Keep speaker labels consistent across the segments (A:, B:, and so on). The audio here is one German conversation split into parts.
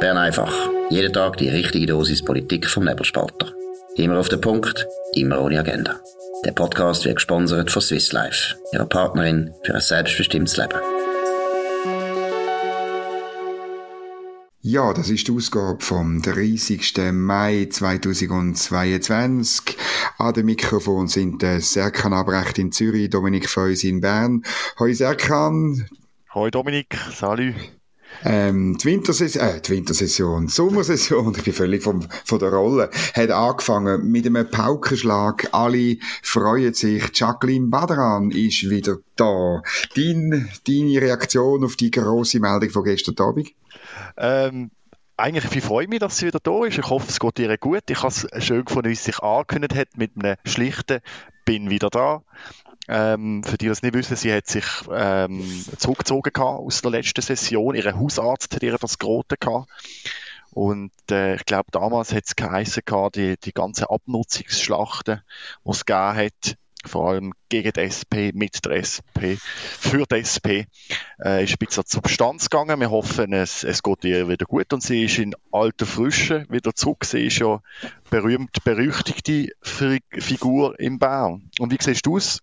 A: Bern einfach. Jeden Tag die richtige Dosis Politik vom Nebelspalter. Immer auf den Punkt, immer ohne Agenda. Der Podcast wird gesponsert von Swiss Life, ihrer Partnerin für ein selbstbestimmtes Leben.
B: Ja, das ist die Ausgabe vom 30. Mai 2022. An dem Mikrofon sind der Serkan Abrecht in Zürich, Dominik Feus in Bern. Hoi Serkan.
C: Hoi Dominik, salut.
B: Ähm, die, Wintersession, äh, die Wintersession, die Sommersession, ich bin völlig vom, von der Rolle, hat angefangen mit einem Paukenschlag. Alle freuen sich. Jacqueline Badran ist wieder da. Dein, deine Reaktion auf die grosse Meldung von gestern Abend?
C: Ähm, eigentlich ich freue mich, dass sie wieder da ist. Ich hoffe, es geht ihr gut. Ich habe es schön gefunden, wie sie sich angekündigt hat mit einem schlichten «Bin wieder da». Ähm, für die, die es nicht wissen, sie hat sich ähm, zurückgezogen aus der letzten Session. Ihr Hausarzt hat ihr das geraten gehabt. Und äh, ich glaube, damals hat es geheißen, die, die ganzen Abnutzungsschlachten, die es gegeben hat, vor allem gegen die SP, mit der SP, für die SP, äh, ist ein bisschen zur Substanz gegangen. Wir hoffen, es, es geht ihr wieder gut und sie ist in alter Frische wieder zurück. Sie ist ja berühmt berüchtigte Figur im Bern. Und wie siehst du es?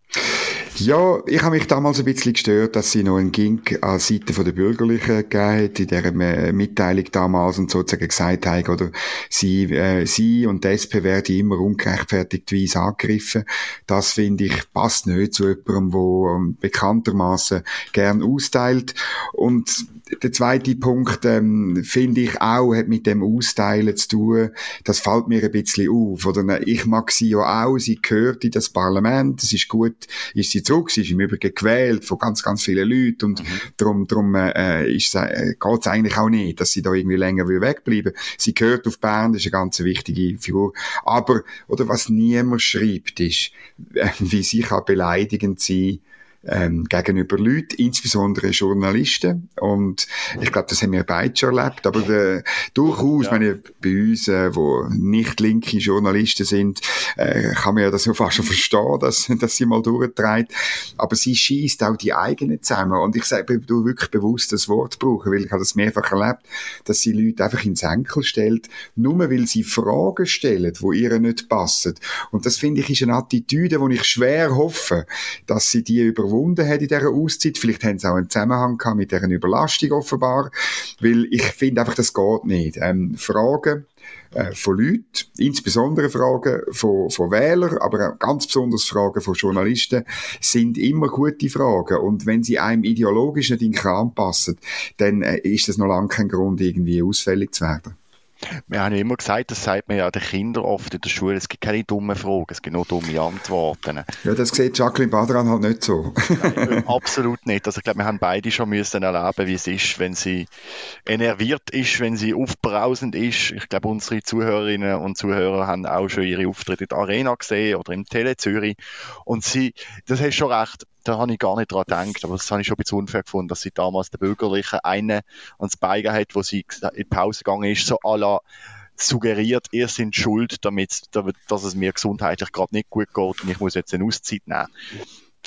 B: Ja, ich habe mich damals ein bisschen gestört, dass sie noch einen Gink an Seite der Bürgerlichen gegeben hat, in dieser äh, Mitteilung damals und sozusagen gesagt haben, oder sie, äh, sie und die SP werden immer ungerechtfertigtweise angegriffen. Das finde ich passt nicht zu jemandem, der ähm, bekanntermaßen gern austeilt. Und der zweite Punkt, ähm, finde ich auch, hat mit dem Austeilen zu tun. Das fällt mir ein bisschen auf. Oder ich mag sie ja auch. Sie gehört in das Parlament. Es ist gut, ist sie zurück. Sie ist im Übrigen gewählt von ganz, ganz vielen Leuten. Und mhm. darum, darum, äh, ist, äh, geht's eigentlich auch nicht, dass sie da irgendwie länger wegbleiben will. Sie gehört auf Bern. Das ist eine ganz wichtige Figur. Aber, oder was niemand schreibt, ist, äh, wie sie kann beleidigend sein ähm, gegenüber Leuten, insbesondere Journalisten. Und ich glaube, das haben wir beide schon erlebt. Aber äh, durchaus, ja. meine, bei uns, äh, wo nicht linke Journalisten sind, äh, kann man ja das ja fast schon verstehen, dass, dass sie mal durchtreibt. Aber sie schießt auch die eigenen zusammen. Und ich sage, du wirklich bewusst das Wort brauchen, weil ich habe das mehrfach erlebt, dass sie Leute einfach ins Enkel stellt, nur weil sie Fragen stellen, die ihr nicht passen. Und das finde ich ist eine Attitüde, wo ich schwer hoffe, dass sie die überwunden überwunden hat in dieser Auszeit. Vielleicht haben sie auch einen Zusammenhang gehabt mit deren Überlastung offenbar. Weil ich finde einfach, das geht nicht. Ähm, Fragen, äh, von Leuten, insbesondere Fragen von, von Wählern, aber auch ganz besonders Fragen von Journalisten, sind immer gute Fragen. Und wenn sie einem ideologisch nicht in den Kram passen, dann äh, ist das noch lange kein Grund, irgendwie ausfällig zu werden.
C: Wir haben ja immer gesagt, das sagt man ja den Kindern oft in der Schule, es gibt keine dummen Fragen, es gibt nur dumme Antworten.
B: Ja, das sieht Jacqueline Badran halt nicht so.
C: Nein, absolut nicht. Also ich glaube, wir haben beide schon müssen erleben, wie es ist, wenn sie enerviert ist, wenn sie aufbrausend ist. Ich glaube, unsere Zuhörerinnen und Zuhörer haben auch schon ihre Auftritte in der Arena gesehen oder im Tele Zürich. Und sie, das hast schon recht, da habe ich gar nicht dran gedacht, aber das habe ich schon ein bisschen unfair gefunden, dass sie damals der Bürgerliche einen ans Bein hat, wo sie in die Pause gegangen ist, so à la suggeriert, ihr seid schuld, damit, dass es mir gesundheitlich gerade nicht gut geht und ich muss jetzt eine Auszeit nehmen.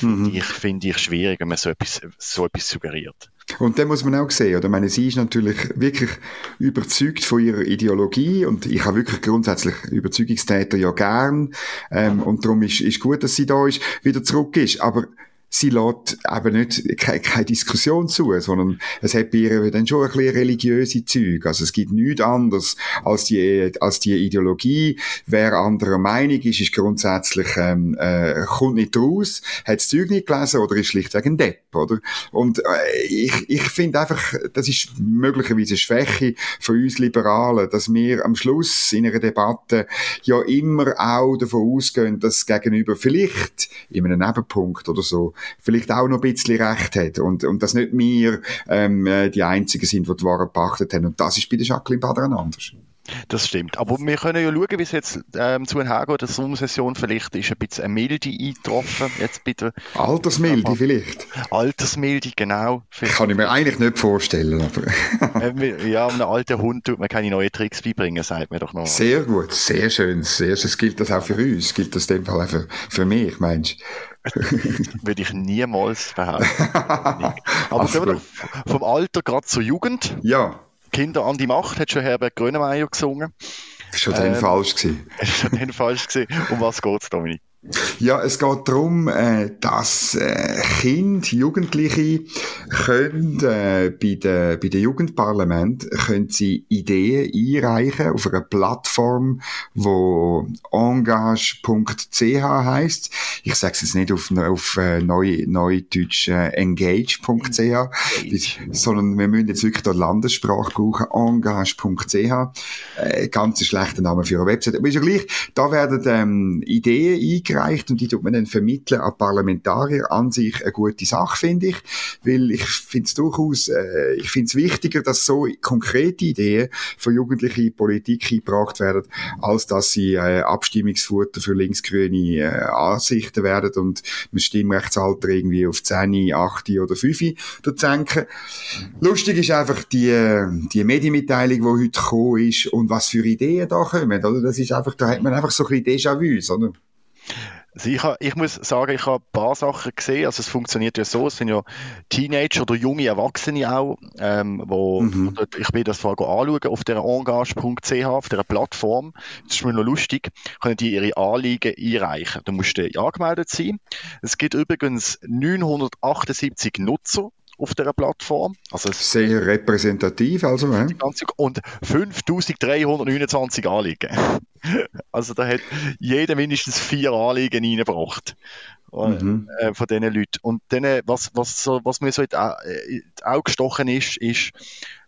C: Mhm. Finde ich, find ich schwierig, wenn man so etwas, so etwas suggeriert.
B: Und dann muss man auch sehen, oder? Ich meine, sie ist natürlich wirklich überzeugt von ihrer Ideologie und ich habe wirklich grundsätzlich Überzeugungstäter ja gern ähm, und darum ist, ist gut, dass sie da ist, wieder zurück ist. Aber sie lässt eben nicht keine, keine Diskussion zu, sondern es hat bei ihr dann schon ein bisschen religiöse Züge. Also es gibt nichts anderes als die, als die Ideologie. Wer anderer Meinung ist, ist grundsätzlich, ähm, äh, kommt nicht raus, hat das Zeug nicht gelesen oder ist schlichtweg ein Depp, oder? Und äh, ich, ich finde einfach, das ist möglicherweise eine Schwäche von uns Liberalen, dass wir am Schluss in einer Debatte ja immer auch davon ausgehen, dass Gegenüber vielleicht in einem Nebenpunkt oder so vielleicht auch noch ein bisschen recht hat und, und dass nicht wir ähm, äh, die Einzigen sind, die die Ware gepachtet haben. Und das ist bei der Jacqueline Badran anders.
C: Das stimmt. Aber wir können ja schauen, wie es jetzt ähm, zu hergeht. Der Sommersession vielleicht ist ein bisschen eine Milde eingetroffen. Jetzt bitte.
B: Altersmilde vielleicht.
C: Altersmilde, genau.
B: Vielleicht. Kann ich mir eigentlich nicht vorstellen.
C: Aber äh, ja, einem alten Hund tut man keine neuen Tricks beibringen, sagt man doch noch.
B: Sehr gut, sehr schön. Sehr schön. Gilt das auch für uns? Gilt das in dem Fall auch für, für mich, meinst?
C: Würde ich niemals behaupten. Aber also, vom Alter gerade zur Jugend.
B: Ja.
C: Kinder an die Macht, hat schon Herbert Grönemeyer gesungen.
B: Das war schon ähm, dann falsch gewesen.
C: War schon dann falsch gewesen. Um was geht's, Dominik?
B: Ja, es geht darum, äh, dass äh, Kinder, Jugendliche können äh, bei den bei den Jugendparlament können sie Ideen einreichen auf einer Plattform, wo engage.ch heißt. Ich sage es jetzt nicht auf auf neu neudeutsch äh, engage.ch, engage. sondern wir müssen jetzt wirklich die Landessprache brauchen. Engage.ch, äh, ganz schlechter Name für eine Website, aber ist ja gleich. Da werden ähm, Ideen eingereicht eingereicht und die tut man dann vermitteln an Parlamentarier. An sich eine gute Sache, finde ich, weil ich finde es durchaus, äh, ich finde es wichtiger, dass so konkrete Ideen von jugendlichen Politik eingebracht werden, als dass sie äh, Abstimmungsfutter für linksgrüne äh, Ansichten werden und das Stimmrechtsalter irgendwie auf 10, 8 oder 5 senken. Lustig ist einfach die, die Medienmitteilung, die heute gekommen ist und was für Ideen da kommen, oder? Das ist einfach, da hat man einfach so ein bisschen Déjà-vu, oder?
C: Also ich, ich muss sagen, ich habe ein paar Sachen gesehen. Also es funktioniert ja so, es sind ja Teenager oder junge Erwachsene auch, ähm, wo mhm. ich will das vorher anschauen auf der engage.ch, auf der Plattform. Das ist mir noch lustig, können die ihre Anliegen einreichen. Da musst du angemeldet sein. Es gibt übrigens 978 Nutzer auf dieser Plattform.
B: Also Sehr repräsentativ, also. Ja.
C: Und 5329 Anliegen. Also da hat jeder mindestens vier Anliegen reingebracht. Äh, mhm. Äh, von diesen Leuten. Und dann, was, was, so, was mir so in die Augen gestochen ist, ist,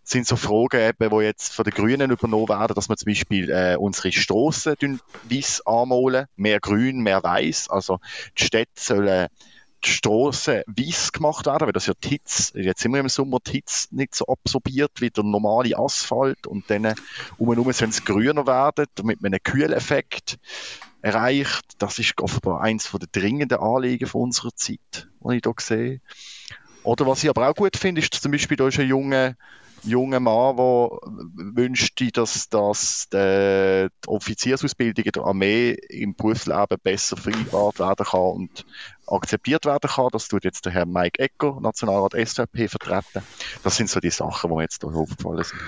C: sind so Fragen, eben, die jetzt von den Grünen übernommen werden, dass wir zum Beispiel äh, unsere Strassen weiß anmalen, mehr grün, mehr weiß. Also die Städte sollen die Strassen weiss gemacht werden, weil das ja die Hitze, jetzt sind wir im Sommer, die nicht so absorbiert wie der normale Asphalt und dann um und um sollen es grüner werden, damit man einen Kühleffekt erreicht. Das ist offenbar eins der dringenden Anliegen von unserer Zeit, was ich hier sehe. Oder was ich aber auch gut finde, ist zum Beispiel, da ist ein junger junger Mann, der wünschte, dass, dass die, die Offiziersausbildung in der Armee im Berufsleben besser vereinbart werden kann und akzeptiert werden kann. Das tut jetzt der Herr Mike Ecker, Nationalrat SVP, vertreten. Das sind so die Sachen, die mir jetzt hier aufgefallen sind.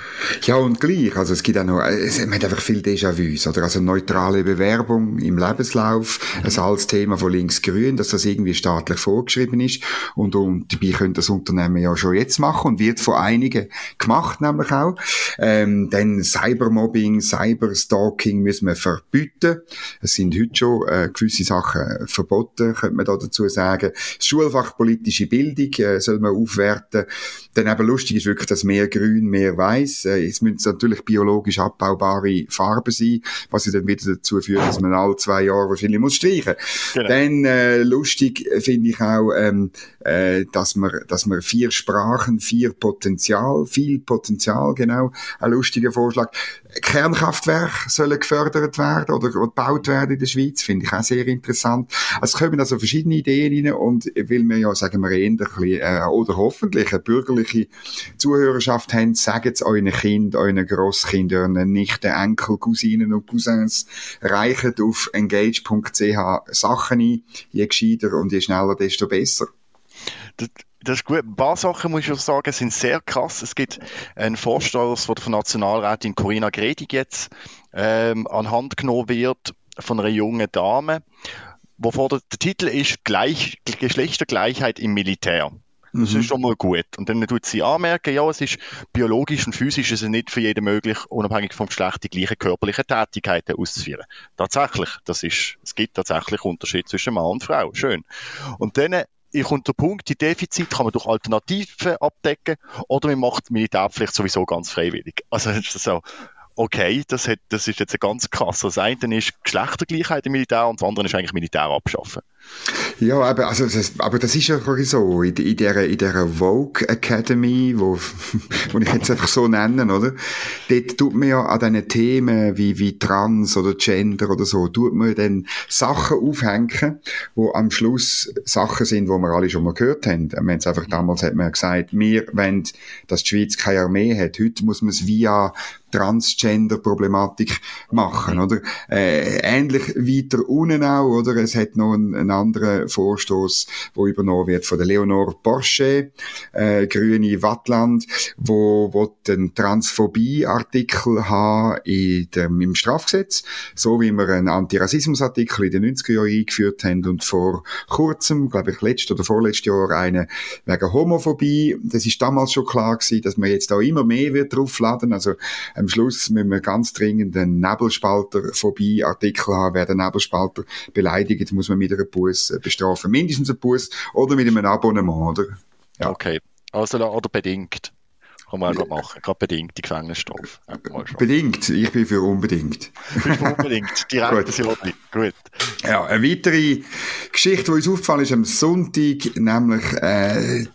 B: Ja, und gleich. Also es gibt auch noch, es, man hat einfach viel Déjà-vus, oder? Also neutrale Bewerbung im Lebenslauf, mhm. ein altes Thema von links-grün, dass das irgendwie staatlich vorgeschrieben ist. Und, und dabei könnte das Unternehmen ja schon jetzt machen und wird von einigen gemacht, nämlich auch. Ähm, dann Cybermobbing, Cyberstalking müssen wir verbieten. Es sind heute schon äh, gewisse Sachen verboten, könnte man da dazu sagen. Das Schulfach politische Bildung äh, soll man aufwerten. Dann eben lustig ist wirklich, dass mehr grün, mehr weiß. Äh, es müssen natürlich biologisch abbaubare Farben sein, was dann wieder dazu führt, dass man alle zwei Jahre wahrscheinlich muss streichen. Genau. Dann äh, lustig finde ich auch, ähm, äh, dass man, dass man vier Sprachen, vier Potenzial, viel Potenzial, genau, ein lustiger Vorschlag. Kernkraftwerke sollen gefördert werden oder gebaut werden in der Schweiz, finde ich auch sehr interessant. Also es kommen also verschiedene Ideen rein und weil wir ja, sagen wir, bisschen, äh, oder hoffentlich eine bürgerliche Zuhörerschaft haben, sagen es euren Kind, euren Grosskindern, euren Nichten, Enkel, Cousinen und Cousins, reichen auf engage.ch Sachen ein, je gescheiter und je schneller, desto besser.
C: Das ist gut. Ein paar Sachen, muss ich sagen, sind sehr krass. Es gibt einen Vorstoß, der von Nationalrätin Corinna Gredig jetzt ähm, an Hand genommen wird von einer jungen Dame, wovor der, der Titel ist Gleich, Geschlechtergleichheit im Militär. Das mhm. ist schon mal gut. Und dann tut sie anmerken, ja, es ist biologisch und physisch ist es nicht für jeden möglich, unabhängig vom Geschlecht die gleichen körperlichen Tätigkeiten auszuführen. Tatsächlich, das ist, es gibt tatsächlich Unterschied zwischen Mann und Frau. Schön. Und dann ich kommt der Punkt, die Defizit kann man durch Alternativen abdecken oder man macht Militärpflicht sowieso ganz freiwillig. Also so, okay, das, hat, das ist jetzt ein ganz krass. Das eine ist Geschlechtergleichheit im Militär und das andere ist eigentlich Militär abschaffen.
B: Ja, aber, also, das, aber das ist ja so, in, in dieser, in dieser Vogue Academy, wo, wo ich jetzt einfach so nenne, oder? Dort tut man ja an diesen Themen wie, wie Trans oder Gender oder so, tut man dann Sachen aufhängen, wo am Schluss Sachen sind, wo wir alle schon mal gehört haben. Wir haben einfach damals hat man gesagt, wir wollen, dass die Schweiz keine Armee hat. Heute muss man es via Transgender-Problematik machen, oder? Äh, ähnlich weiter unten auch, oder? Es hat noch einen, einen anderer Vorstoß, wo übernommen wird von der Leonore Porsche, äh, Grüne Wattland, wo, wo den Transphobie-Artikel haben in dem, im Strafgesetz, so wie wir einen Antirassismus-Artikel in den 90er Jahren eingeführt haben und vor kurzem, glaube ich, letztes oder vorletztes Jahr einen wegen Homophobie. Das ist damals schon klar gewesen, dass man jetzt da immer mehr wird draufladen. Also am Schluss müssen wir ganz dringend einen Nebelspalter-Phobie-Artikel haben. Wer den Nebelspalter beleidigt, muss man mit einer Buß bestrafen. Mindestens ein Buß oder mit einem Abonnement, oder?
C: Ja. Okay. Also, oder bedingt. Kann man auch machen. Gerade bedingt die Gefängnisstrafe.
B: Bedingt. Ich bin für unbedingt.
C: Ich bin für unbedingt. Direkt Gut. Gut.
B: Ja, eine weitere Geschichte, die uns aufgefallen ist am Sonntag, nämlich äh,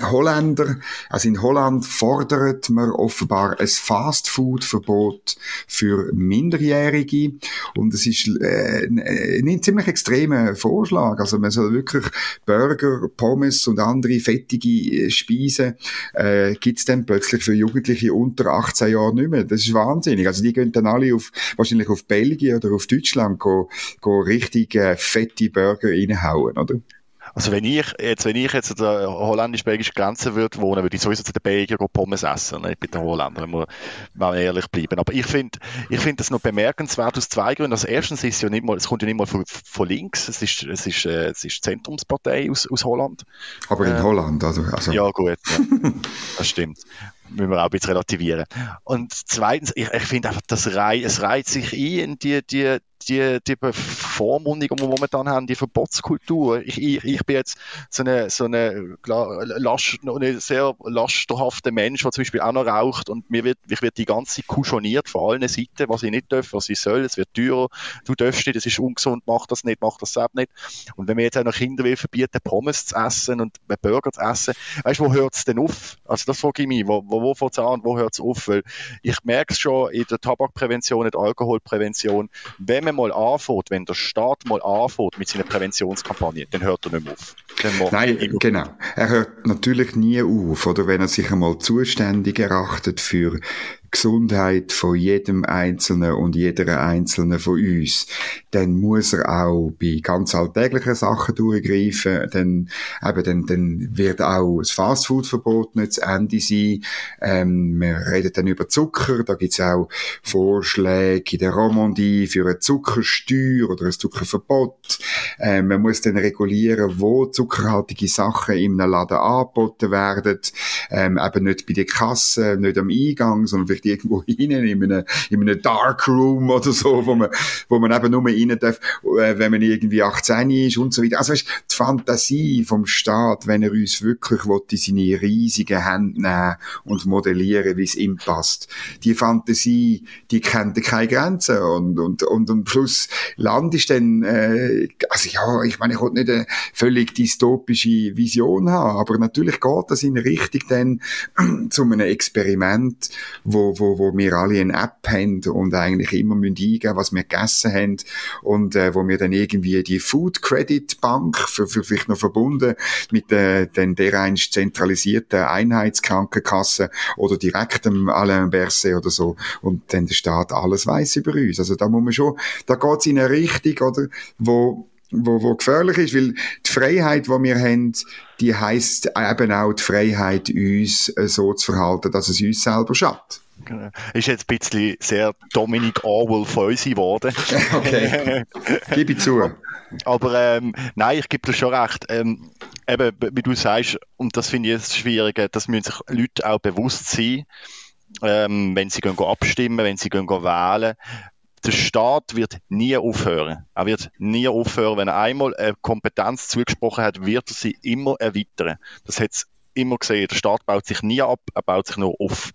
B: Holländer, also in Holland fordert man offenbar ein Fastfood-Verbot für Minderjährige und es ist äh, ein ziemlich extremer Vorschlag. Also man soll wirklich Burger, Pommes und andere fettige Speisen äh, gibt es dann plötzlich für Jugendliche unter 18 Jahren nicht mehr. Das ist wahnsinnig. Also die gehen dann alle auf, wahrscheinlich auf Belgien oder auf Deutschland go, go richtig äh, fette Burger reinhauen, oder?
C: Also wenn ich jetzt, wenn ich jetzt an der holländisch-belgischen Grenze würde wohnen, würde ich sowieso zu den Belgiern Pommes essen. Ne? Ich bin der Holländer, muss mal ehrlich bleiben. Aber ich finde, ich finde das noch bemerkenswert aus zwei Gründen. Also erstens ist ja nicht mal, es kommt ja nicht mal von, von links. Es ist, es ist, äh, es ist Zentrumspartei aus, aus Holland.
B: Aber in äh, Holland, also, also.
C: Ja, gut. Ja. das stimmt müssen wir auch ein bisschen relativieren. Und zweitens, ich, ich finde einfach, das Rei es reiht sich ein, die, die, die, die Bevormundung, die wir momentan haben, die Verbotskultur. Ich, ich, ich bin jetzt so eine, so eine, last, eine sehr lasterhafter Mensch, der zum Beispiel auch noch raucht und mir wird, ich werde die ganze Zeit kuschoniert von allen Seiten, was ich nicht darf, was ich soll, es wird teurer, du darfst nicht, es ist ungesund, mach das nicht, mach das selbst nicht. Und wenn mir jetzt auch noch Kinder will verbieten, Pommes zu essen und Burger zu essen, weißt du, wo hört es denn auf? Also das frage ich mich, wo, wo, wo fängt es an und wo hört es auf? Weil ich merke es schon in der Tabakprävention, in der Alkoholprävention, wenn man mal anfängt, wenn der Staat mal anfängt mit seiner Präventionskampagne, dann hört er nicht mehr auf.
B: Nein, genau. Er hört natürlich nie auf, oder wenn er sich einmal zuständig erachtet für Gesundheit von jedem Einzelnen und jeder Einzelnen von uns, dann muss er auch bei ganz alltäglichen Sachen durchgreifen, dann, eben, dann, dann wird auch das Fastfood-Verbot nicht zu Ende sein. Ähm, wir reden dann über Zucker, da gibt's auch Vorschläge in der Romandie für eine Zuckersteuer oder ein Zuckerverbot. Ähm, man muss dann regulieren, wo zuckerhaltige Sachen in einem Laden angeboten werden, ähm, eben nicht bei der Kasse, nicht am Eingang, sondern vielleicht irgendwo hinein, in einem, in einem Dark Room oder so, wo man, wo man eben nur rein darf, äh, wenn man irgendwie 18 ist und so weiter. Also weißt, die Fantasie vom Staat, wenn er uns wirklich will, in seine riesigen Hände nehmen und modellieren, wie es ihm passt. Die Fantasie, die kennt keine Grenzen und, und, und am Schluss Land ist dann, äh, also ja, ich meine, ich wollte nicht eine völlig dystopische Vision haben, aber natürlich geht das in Richtung dann zu einem Experiment, wo, wo, wo wir alle eine App haben und eigentlich immer müssen eingeben, was wir gegessen haben und äh, wo wir dann irgendwie die Food Credit Bank, für, für vielleicht noch verbunden mit äh, den dereinst zentralisierten Einheitskrankenkasse oder direktem Alain Berset oder so und dann der Staat alles weiß über uns. Also da muss man schon, da geht's in eine Richtung, oder, wo wo, wo gefährlich ist, weil die Freiheit, die wir haben, die heisst eben auch die Freiheit, uns äh, so zu verhalten, dass es uns selber schadet.
C: Genau. Ist jetzt ein bisschen sehr Dominic Orwell von uns geworden.
B: Okay, gebe ich zu.
C: Aber ähm, nein, ich gebe dir schon recht. Ähm, eben, wie du sagst, und das finde ich das Schwierige, das müssen sich Leute auch bewusst sein, ähm, wenn sie gehen abstimmen, wenn sie gehen wählen. Der Staat wird nie aufhören. Er wird nie aufhören. Wenn er einmal eine Kompetenz zugesprochen hat, wird er sie immer erweitern. Das hat immer gesehen, der Staat baut sich nie ab, er baut sich nur auf.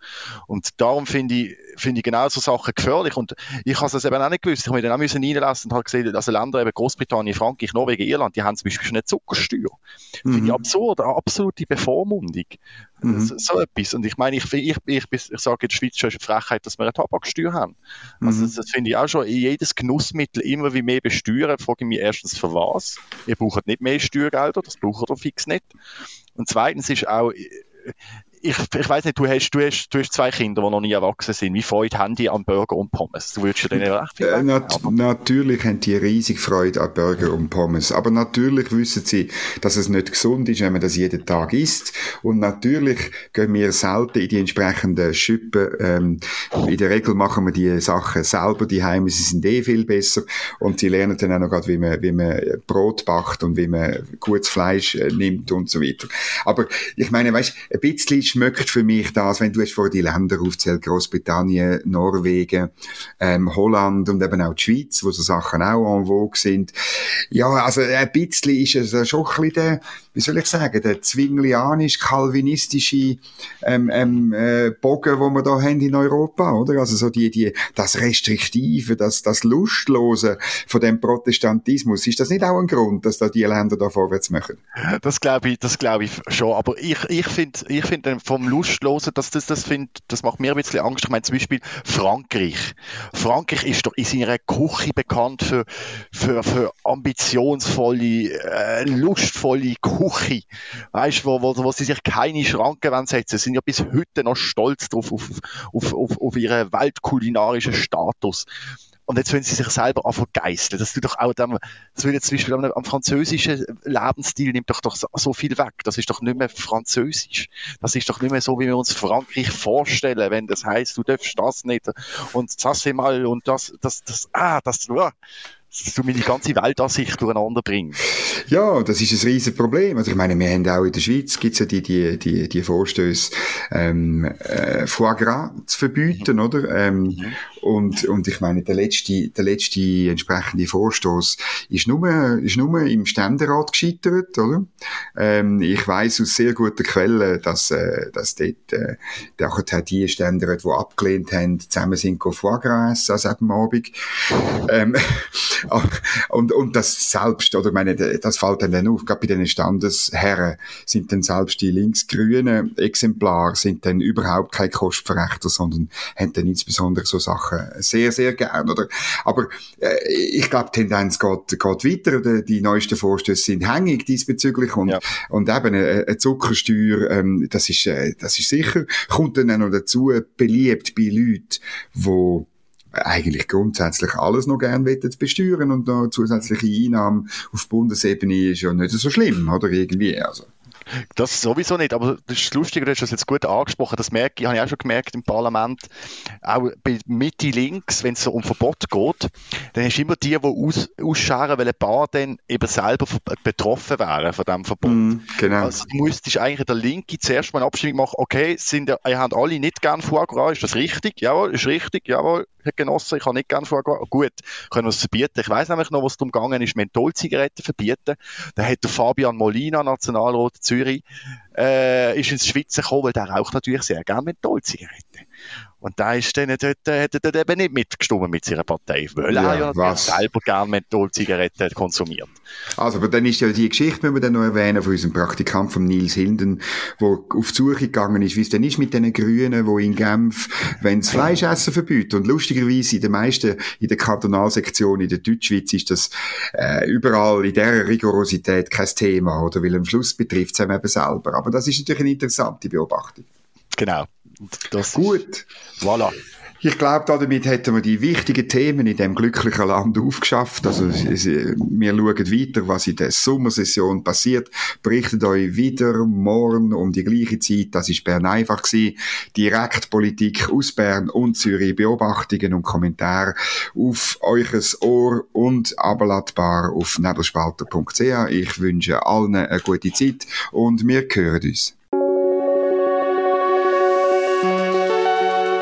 C: Und darum finde ich, finde ich genau so Sachen gefährlich. Und ich habe es eben auch nicht gewusst. Ich habe mich dann auch müssen reinlassen und habe gesehen, dass Länder, eben Großbritannien, Frankreich, Norwegen, Irland, die haben zum Beispiel schon eine Zuckersteuer. Mhm. Finde ich absurd, eine absolute Bevormundung. Mhm. So, so, etwas. Und ich meine, ich, ich, ich, ich, sage in der Schweiz schon Frechheit, dass wir eine Tabaksteuer haben. Also, mhm. das, das finde ich auch schon, jedes Genussmittel immer wie mehr besteuern, frage ich mich erstens für was. Ihr braucht nicht mehr Steuergelder, das braucht ihr fix nicht. Und zweitens ist auch, ich, ich weiß nicht, du hast, du, hast, du hast zwei Kinder, die noch nie erwachsen sind. Wie Freude haben die an Burger und Pommes? Du würdest denen recht viel
B: äh, nat Natürlich haben die riesig Freude an Burger und Pommes. Aber natürlich wissen sie, dass es nicht gesund ist, wenn man das jeden Tag isst. Und natürlich gehen wir selten in die entsprechenden Schippen. Ähm, in der Regel machen wir die Sachen selber die Heime. Sie sind eh viel besser. Und sie lernen dann auch noch, grad, wie man, wie man Brot backt und wie man gutes Fleisch äh, nimmt und so weiter. Aber ich meine, weißt, ein bisschen schmeckt für mich das, wenn du jetzt vor die Länder aufzählt, Großbritannien, Norwegen, ähm, Holland und eben auch die Schweiz, wo so Sachen auch en vogue sind. Ja, also ein bisschen ist es schon ein bisschen der, wie soll ich sagen, der zwinglianisch-kalvinistische ähm, ähm, äh, Bogen, wo wir da haben in Europa, oder? Also so die, die, das Restriktive, das, das Lustlose von dem Protestantismus. Ist das nicht auch ein Grund, dass da die Länder da vorwärts machen?
C: Das glaube ich, das glaube ich schon. Aber ich, ich finde, ich finde vom Lustlosen, dass das, das find, das macht mir ein bisschen Angst. Ich meine zum Beispiel Frankreich. Frankreich ist doch in seiner Küche bekannt für, für, für ambitionsvolle, äh, lustvolle Küche. Weißt, wo, wo, wo sie sich keine Schranken setzen. Sie sind ja bis heute noch stolz drauf, auf, auf, auf, auf ihren weltkulinarischen Status. Und jetzt wollen sie sich selber anfangen geißeln. Das tut doch auch dann, das will zum Beispiel am, französischen Lebensstil nimmt doch, doch so, so, viel weg. Das ist doch nicht mehr französisch. Das ist doch nicht mehr so, wie wir uns Frankreich vorstellen, wenn das heißt, du darfst das nicht und das mal und das, das, das, ah, das, uh, dass du meine ganze Weltansicht durcheinander bringst.
B: Ja, das ist ein riesen Problem. Also ich meine, wir haben auch in der Schweiz gibt's ja die, die, die, die Vorstöße, ähm, äh, Foie Gras zu verbieten, mhm. oder? Ähm, mhm. und, und ich meine, der letzte, der letzte entsprechende Vorstoß ist nur, ist nur im Ständerat gescheitert, oder? Ähm, ich weiß aus sehr guten Quellen, dass, äh, dass dort, äh, nachher die Ständerat, die abgelehnt haben, zusammen sind Foie Gras also am Abend. Ähm, und, und das selbst, oder meine, das fällt dann auf, gerade bei den Standesherren sind dann selbst die linksgrünen Exemplare sind dann überhaupt kein Kostverrechter, sondern haben dann insbesondere so Sachen sehr, sehr gern, oder? Aber äh, ich glaube, die Tendenz geht, geht weiter, die neuesten Vorstöße sind hängig diesbezüglich und, ja. und eben eine, eine Zuckersteuer, ähm, das ist, äh, das ist sicher, kommt dann auch noch dazu, beliebt bei Leuten, die eigentlich grundsätzlich alles noch gerne besteuern und noch zusätzliche Einnahmen auf Bundesebene ist ja nicht so schlimm, oder irgendwie, also.
C: Das sowieso nicht, aber das ist lustig, du hast das jetzt gut angesprochen, das merke ich, habe ich auch schon gemerkt im Parlament, auch bei Mitte links, wenn es so um Verbot geht, dann hast du immer die, die aus, ausscheren, weil ein paar dann eben selber betroffen wären von diesem Verbot. Mm, genau. Also du müsstest eigentlich der Linke zuerst mal eine Abstimmung machen, okay, sind, ihr habt alle nicht gern Foie ist das richtig? Jawohl, ist richtig, jawohl, Herr Genosse, ich habe nicht gern Foie Gut, können wir es verbieten. Ich weiß nämlich noch, was darum gegangen ist, Mentholzigaretten verbieten. Da hat der Fabian Molina, Nationalrat Zürich, äh, ist ins Schweizer gekommen, weil der raucht natürlich sehr gerne Mentholzigaretten. Und da ist dann dort, hat er dort eben nicht mitgestimmt mit seiner Partei, weil ja, er ja selber gerne Mentholzigaretten konsumiert.
B: Also, aber dann ist ja die Geschichte, müssen wir dann noch erwähnen, von unserem Praktikant von Nils Hilden, wo auf die Suche gegangen ist, wie es denn ist mit den Grünen, wo in Genf, wenn das Fleischessen verbieten. Und lustigerweise in den meisten, in der Kantonalsektion in der Deutschschweiz ist das äh, überall in dieser Rigorosität kein Thema, oder? Weil am Schluss betrifft es eben selber. Aber das ist natürlich eine interessante Beobachtung.
C: Genau.
B: Das Gut. Ist, voilà. Ich glaube, damit hätten wir die wichtigen Themen in dem glücklichen Land aufgeschafft. Also, wir schauen weiter, was in der Sommersession passiert. Berichtet euch wieder morgen um die gleiche Zeit. Das ist Bern einfach gewesen. Direktpolitik aus Bern und Zürich. Beobachtungen und Kommentare auf eures Ohr und abladbar auf nebelspalter.ch. Ich wünsche allen eine gute Zeit und wir hören uns.